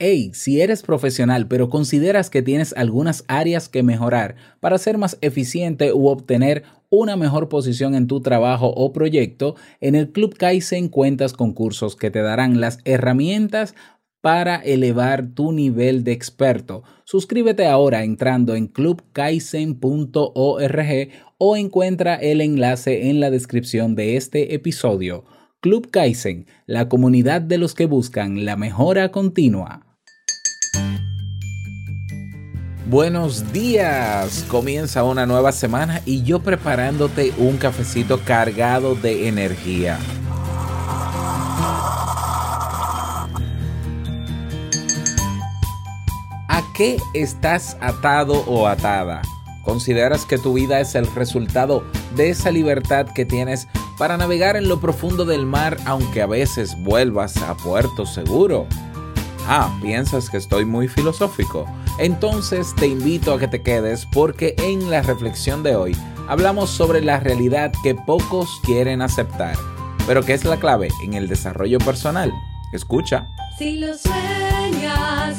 Hey, si eres profesional pero consideras que tienes algunas áreas que mejorar para ser más eficiente u obtener una mejor posición en tu trabajo o proyecto, en el Club Kaizen cuentas con cursos que te darán las herramientas para elevar tu nivel de experto. Suscríbete ahora entrando en clubkaizen.org o encuentra el enlace en la descripción de este episodio. Club Kaizen, la comunidad de los que buscan la mejora continua. Buenos días, comienza una nueva semana y yo preparándote un cafecito cargado de energía. ¿A qué estás atado o atada? ¿Consideras que tu vida es el resultado de esa libertad que tienes para navegar en lo profundo del mar aunque a veces vuelvas a puerto seguro? Ah, ¿piensas que estoy muy filosófico? Entonces te invito a que te quedes porque en la reflexión de hoy hablamos sobre la realidad que pocos quieren aceptar, pero que es la clave en el desarrollo personal. Escucha. Si lo sueñas,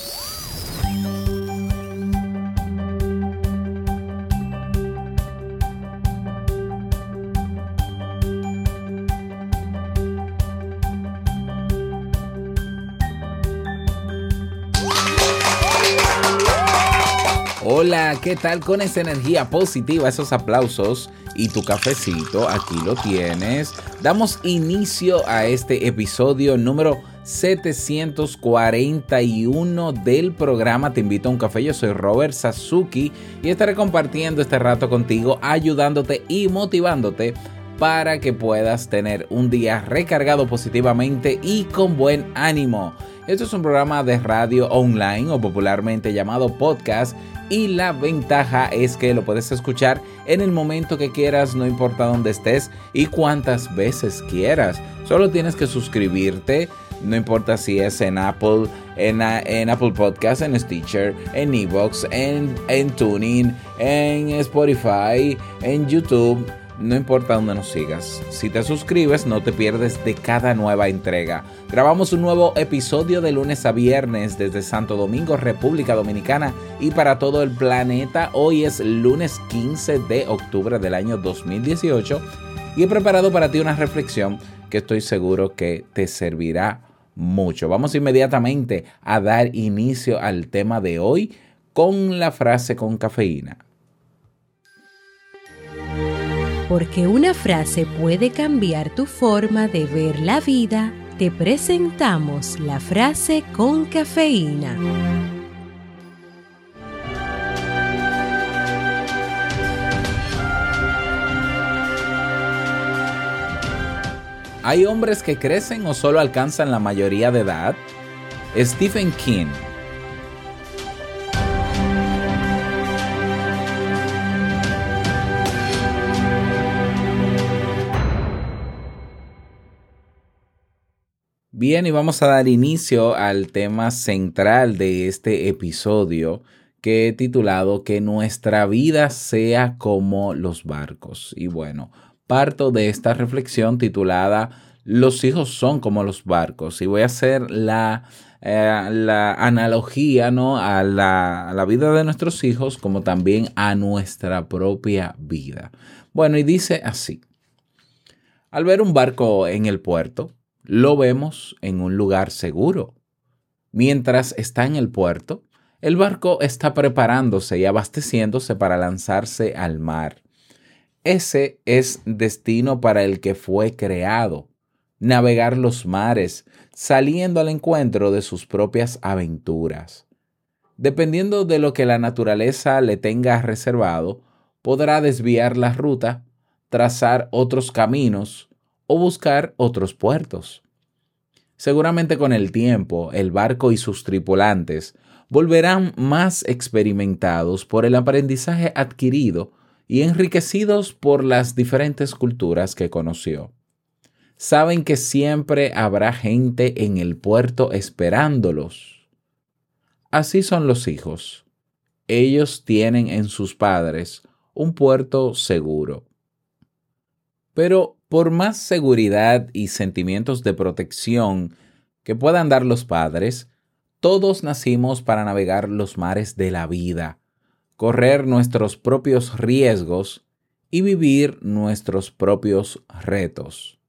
Hola, ¿qué tal con esa energía positiva, esos aplausos y tu cafecito? Aquí lo tienes. Damos inicio a este episodio número 741 del programa Te invito a un café. Yo soy Robert Sasuki y estaré compartiendo este rato contigo, ayudándote y motivándote para que puedas tener un día recargado positivamente y con buen ánimo. Esto es un programa de radio online o popularmente llamado podcast y la ventaja es que lo puedes escuchar en el momento que quieras, no importa dónde estés y cuántas veces quieras. Solo tienes que suscribirte, no importa si es en Apple, en, Apple Podcast, en Stitcher, en Evox, en, en Tuning, en Spotify, en YouTube no importa dónde nos sigas. Si te suscribes, no te pierdes de cada nueva entrega. Grabamos un nuevo episodio de lunes a viernes desde Santo Domingo, República Dominicana y para todo el planeta. Hoy es lunes 15 de octubre del año 2018 y he preparado para ti una reflexión que estoy seguro que te servirá mucho. Vamos inmediatamente a dar inicio al tema de hoy con la frase con cafeína porque una frase puede cambiar tu forma de ver la vida, te presentamos la frase con cafeína. ¿Hay hombres que crecen o solo alcanzan la mayoría de edad? Stephen King Bien, y vamos a dar inicio al tema central de este episodio que he titulado Que nuestra vida sea como los barcos. Y bueno, parto de esta reflexión titulada Los hijos son como los barcos. Y voy a hacer la, eh, la analogía ¿no? a, la, a la vida de nuestros hijos como también a nuestra propia vida. Bueno, y dice así. Al ver un barco en el puerto, lo vemos en un lugar seguro. Mientras está en el puerto, el barco está preparándose y abasteciéndose para lanzarse al mar. Ese es destino para el que fue creado, navegar los mares, saliendo al encuentro de sus propias aventuras. Dependiendo de lo que la naturaleza le tenga reservado, podrá desviar la ruta, trazar otros caminos o buscar otros puertos. Seguramente con el tiempo el barco y sus tripulantes volverán más experimentados por el aprendizaje adquirido y enriquecidos por las diferentes culturas que conoció. Saben que siempre habrá gente en el puerto esperándolos. Así son los hijos. Ellos tienen en sus padres un puerto seguro. Pero por más seguridad y sentimientos de protección que puedan dar los padres, todos nacimos para navegar los mares de la vida, correr nuestros propios riesgos y vivir nuestros propios retos.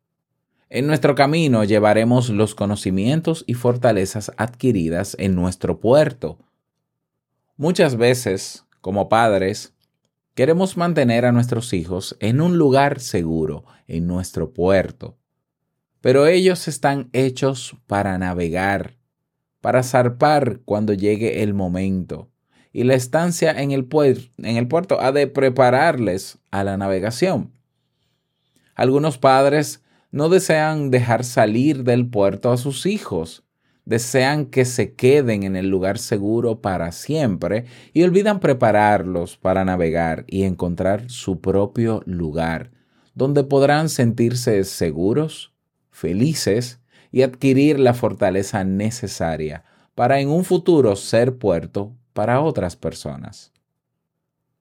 En nuestro camino llevaremos los conocimientos y fortalezas adquiridas en nuestro puerto. Muchas veces, como padres, queremos mantener a nuestros hijos en un lugar seguro, en nuestro puerto. Pero ellos están hechos para navegar, para zarpar cuando llegue el momento. Y la estancia en el, en el puerto ha de prepararles a la navegación. Algunos padres no desean dejar salir del puerto a sus hijos, desean que se queden en el lugar seguro para siempre y olvidan prepararlos para navegar y encontrar su propio lugar, donde podrán sentirse seguros, felices y adquirir la fortaleza necesaria para en un futuro ser puerto para otras personas.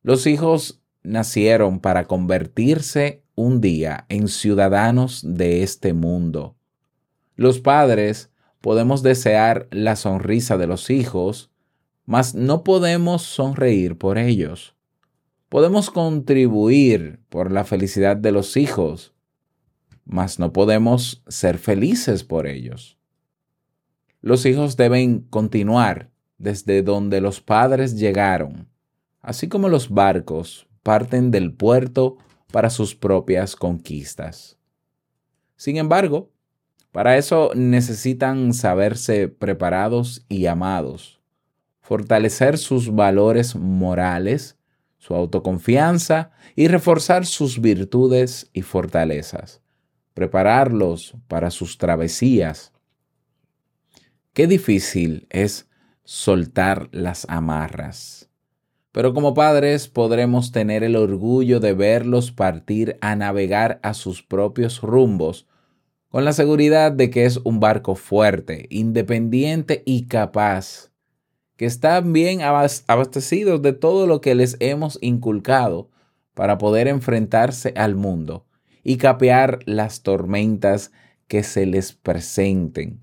Los hijos nacieron para convertirse un día en ciudadanos de este mundo. Los padres podemos desear la sonrisa de los hijos, mas no podemos sonreír por ellos. Podemos contribuir por la felicidad de los hijos, mas no podemos ser felices por ellos. Los hijos deben continuar desde donde los padres llegaron, así como los barcos parten del puerto para sus propias conquistas. Sin embargo, para eso necesitan saberse preparados y amados, fortalecer sus valores morales, su autoconfianza y reforzar sus virtudes y fortalezas prepararlos para sus travesías. Qué difícil es soltar las amarras. Pero como padres podremos tener el orgullo de verlos partir a navegar a sus propios rumbos, con la seguridad de que es un barco fuerte, independiente y capaz, que están bien abastecidos de todo lo que les hemos inculcado para poder enfrentarse al mundo y capear las tormentas que se les presenten,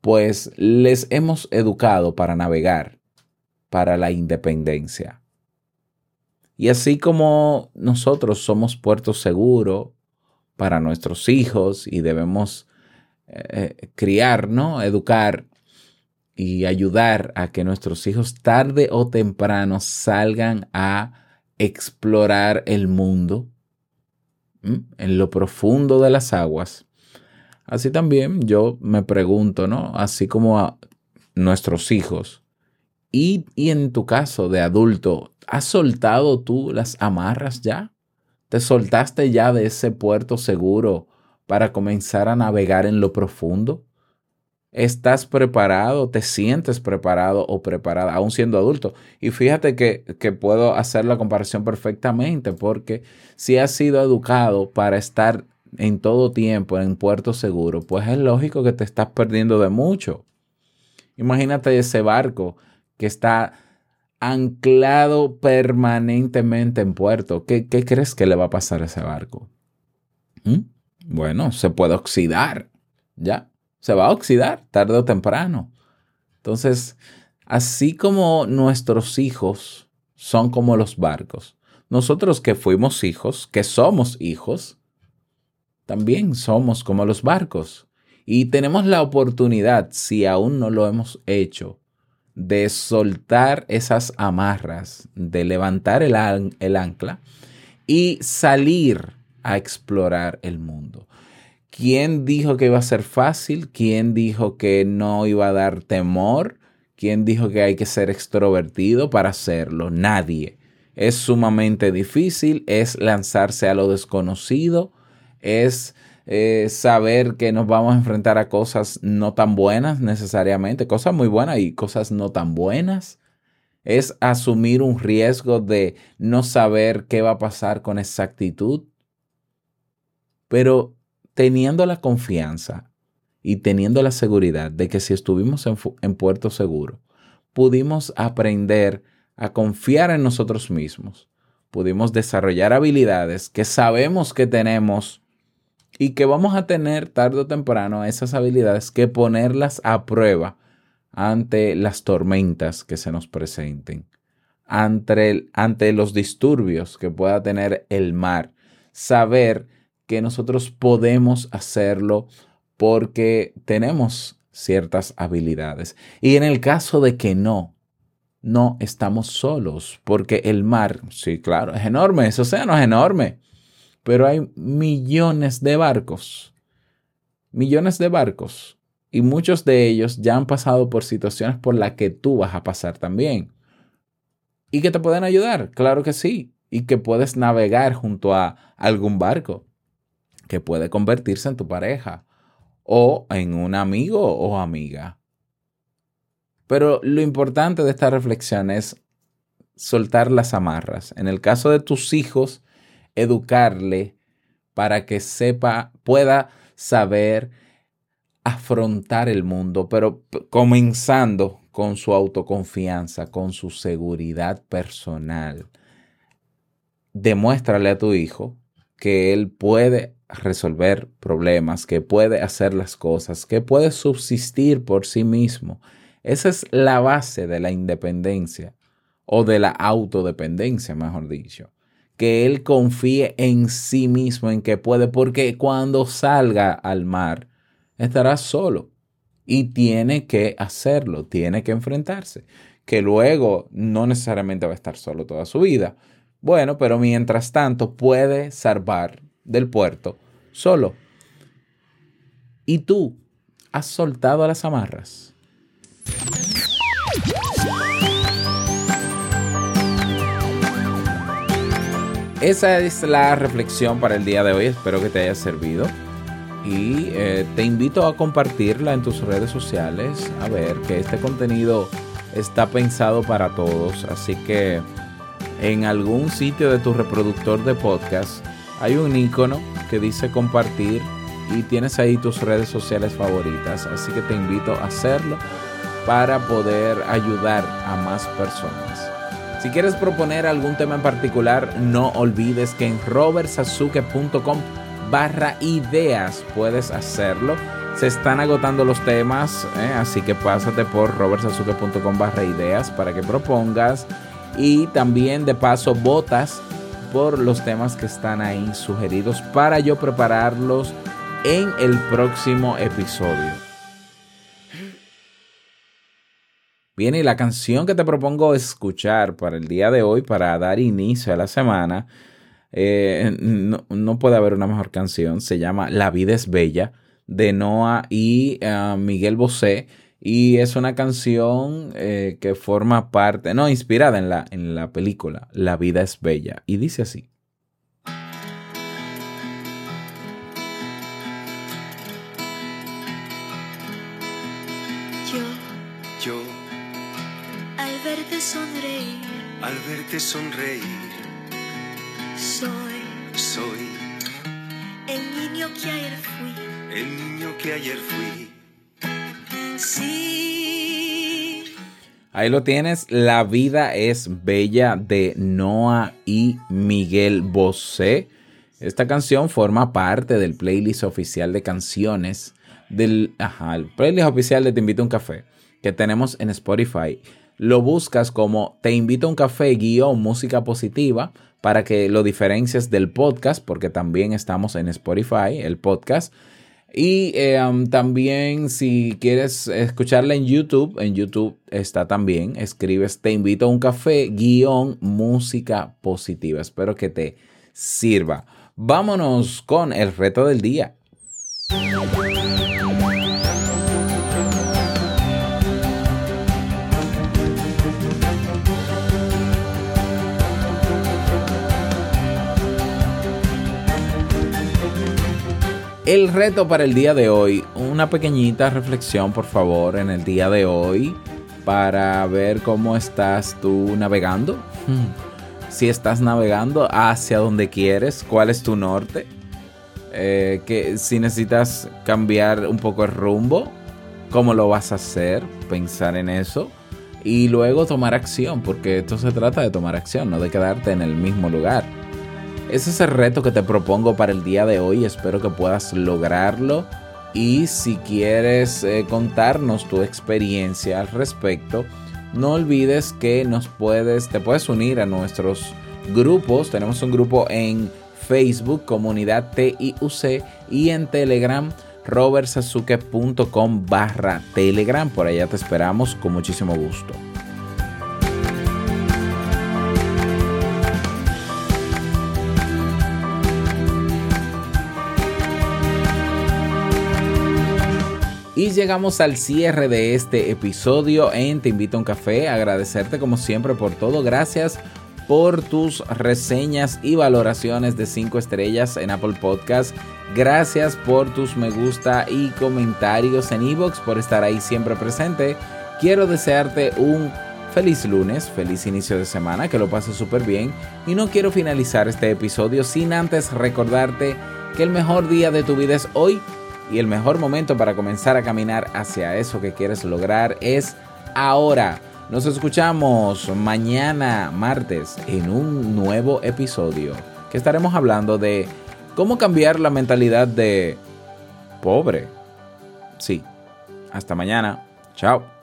pues les hemos educado para navegar, para la independencia. Y así como nosotros somos puerto seguro para nuestros hijos y debemos eh, eh, criar, ¿no? Educar y ayudar a que nuestros hijos tarde o temprano salgan a explorar el mundo, en lo profundo de las aguas. Así también yo me pregunto, ¿no? Así como a nuestros hijos. Y, y en tu caso de adulto, ¿has soltado tú las amarras ya? ¿Te soltaste ya de ese puerto seguro para comenzar a navegar en lo profundo? ¿Estás preparado? ¿Te sientes preparado o preparada, aún siendo adulto? Y fíjate que, que, puedo hacer la comparación perfectamente, porque si has sido educado para estar en todo tiempo en puerto seguro, pues es lógico que te estás perdiendo de mucho. Imagínate ese barco que está anclado permanentemente en puerto. ¿Qué, crees que le va a pasar a ese barco? ¿Mm? Bueno, se puede oxidar, ¿ya? se va a oxidar tarde o temprano. Entonces, así como nuestros hijos son como los barcos, nosotros que fuimos hijos, que somos hijos, también somos como los barcos. Y tenemos la oportunidad, si aún no lo hemos hecho, de soltar esas amarras, de levantar el, el ancla y salir a explorar el mundo. ¿Quién dijo que iba a ser fácil? ¿Quién dijo que no iba a dar temor? ¿Quién dijo que hay que ser extrovertido para hacerlo? Nadie. es sumamente difícil, es lanzarse a lo desconocido, es eh, saber que nos vamos a enfrentar a cosas no tan buenas necesariamente, cosas muy buenas y cosas no tan buenas. Es asumir un riesgo de no saber qué va a pasar con exactitud. Pero teniendo la confianza y teniendo la seguridad de que si estuvimos en, en puerto seguro, pudimos aprender a confiar en nosotros mismos, pudimos desarrollar habilidades que sabemos que tenemos y que vamos a tener tarde o temprano esas habilidades que ponerlas a prueba ante las tormentas que se nos presenten, ante, ante los disturbios que pueda tener el mar, saber que nosotros podemos hacerlo porque tenemos ciertas habilidades. Y en el caso de que no, no estamos solos, porque el mar, sí, claro, es enorme, ese océano es enorme pero hay millones de barcos, millones de barcos, y muchos de ellos ya han pasado por situaciones por las que tú vas a pasar también. Y que te pueden ayudar, claro que sí, y que puedes navegar junto a algún barco que puede convertirse en tu pareja o en un amigo o amiga. Pero lo importante de esta reflexión es soltar las amarras. En el caso de tus hijos, educarle para que sepa, pueda saber afrontar el mundo, pero comenzando con su autoconfianza, con su seguridad personal. Demuéstrale a tu hijo que él puede resolver problemas, que puede hacer las cosas, que puede subsistir por sí mismo. Esa es la base de la independencia o de la autodependencia, mejor dicho que él confíe en sí mismo, en que puede, porque cuando salga al mar estará solo y tiene que hacerlo, tiene que enfrentarse, que luego no necesariamente va a estar solo toda su vida. Bueno, pero mientras tanto puede salvar del puerto solo. ¿Y tú has soltado las amarras? Esa es la reflexión para el día de hoy. Espero que te haya servido. Y eh, te invito a compartirla en tus redes sociales. A ver que este contenido está pensado para todos. Así que en algún sitio de tu reproductor de podcast hay un icono que dice compartir y tienes ahí tus redes sociales favoritas. Así que te invito a hacerlo para poder ayudar a más personas. Si quieres proponer algún tema en particular, no olvides que en robertsazuke.com barra ideas puedes hacerlo. Se están agotando los temas, ¿eh? así que pásate por robertsazuke.com barra ideas para que propongas y también de paso votas por los temas que están ahí sugeridos para yo prepararlos en el próximo episodio. Bien, y la canción que te propongo escuchar para el día de hoy, para dar inicio a la semana, eh, no, puede haber una mejor canción. Se llama La vida es bella, de Noah y eh, Miguel Bosé. Y es una canción eh, que forma parte, no, inspirada en la, en la película La vida es bella. Y dice así. Al verte sonreír. Soy, soy el niño que ayer fui. El niño que ayer fui. Sí. Ahí lo tienes, La vida es bella de Noah y Miguel Bosé. Esta canción forma parte del playlist oficial de canciones del ajá, el playlist oficial de Te invito a un café que tenemos en Spotify lo buscas como Te invito a un café guion música positiva para que lo diferencies del podcast, porque también estamos en Spotify, el podcast. Y eh, también si quieres escucharla en YouTube, en YouTube está también, escribes Te invito a un café guion música positiva. Espero que te sirva. Vámonos con el reto del día. El reto para el día de hoy, una pequeñita reflexión por favor en el día de hoy para ver cómo estás tú navegando. Si estás navegando hacia donde quieres, cuál es tu norte. Eh, que si necesitas cambiar un poco el rumbo, cómo lo vas a hacer, pensar en eso y luego tomar acción, porque esto se trata de tomar acción, no de quedarte en el mismo lugar. Ese es el reto que te propongo para el día de hoy, espero que puedas lograrlo y si quieres eh, contarnos tu experiencia al respecto, no olvides que nos puedes, te puedes unir a nuestros grupos. Tenemos un grupo en Facebook, Comunidad TIUC, y en Telegram, robertsazuke.com barra Telegram. Por allá te esperamos con muchísimo gusto. Y llegamos al cierre de este episodio en Te invito a un café. Agradecerte como siempre por todo. Gracias por tus reseñas y valoraciones de 5 estrellas en Apple Podcast. Gracias por tus me gusta y comentarios en Evox, por estar ahí siempre presente. Quiero desearte un feliz lunes, feliz inicio de semana, que lo pases súper bien. Y no quiero finalizar este episodio sin antes recordarte que el mejor día de tu vida es hoy y el mejor momento para comenzar a caminar hacia eso que quieres lograr es ahora. Nos escuchamos mañana martes en un nuevo episodio que estaremos hablando de cómo cambiar la mentalidad de pobre. Sí, hasta mañana. Chao.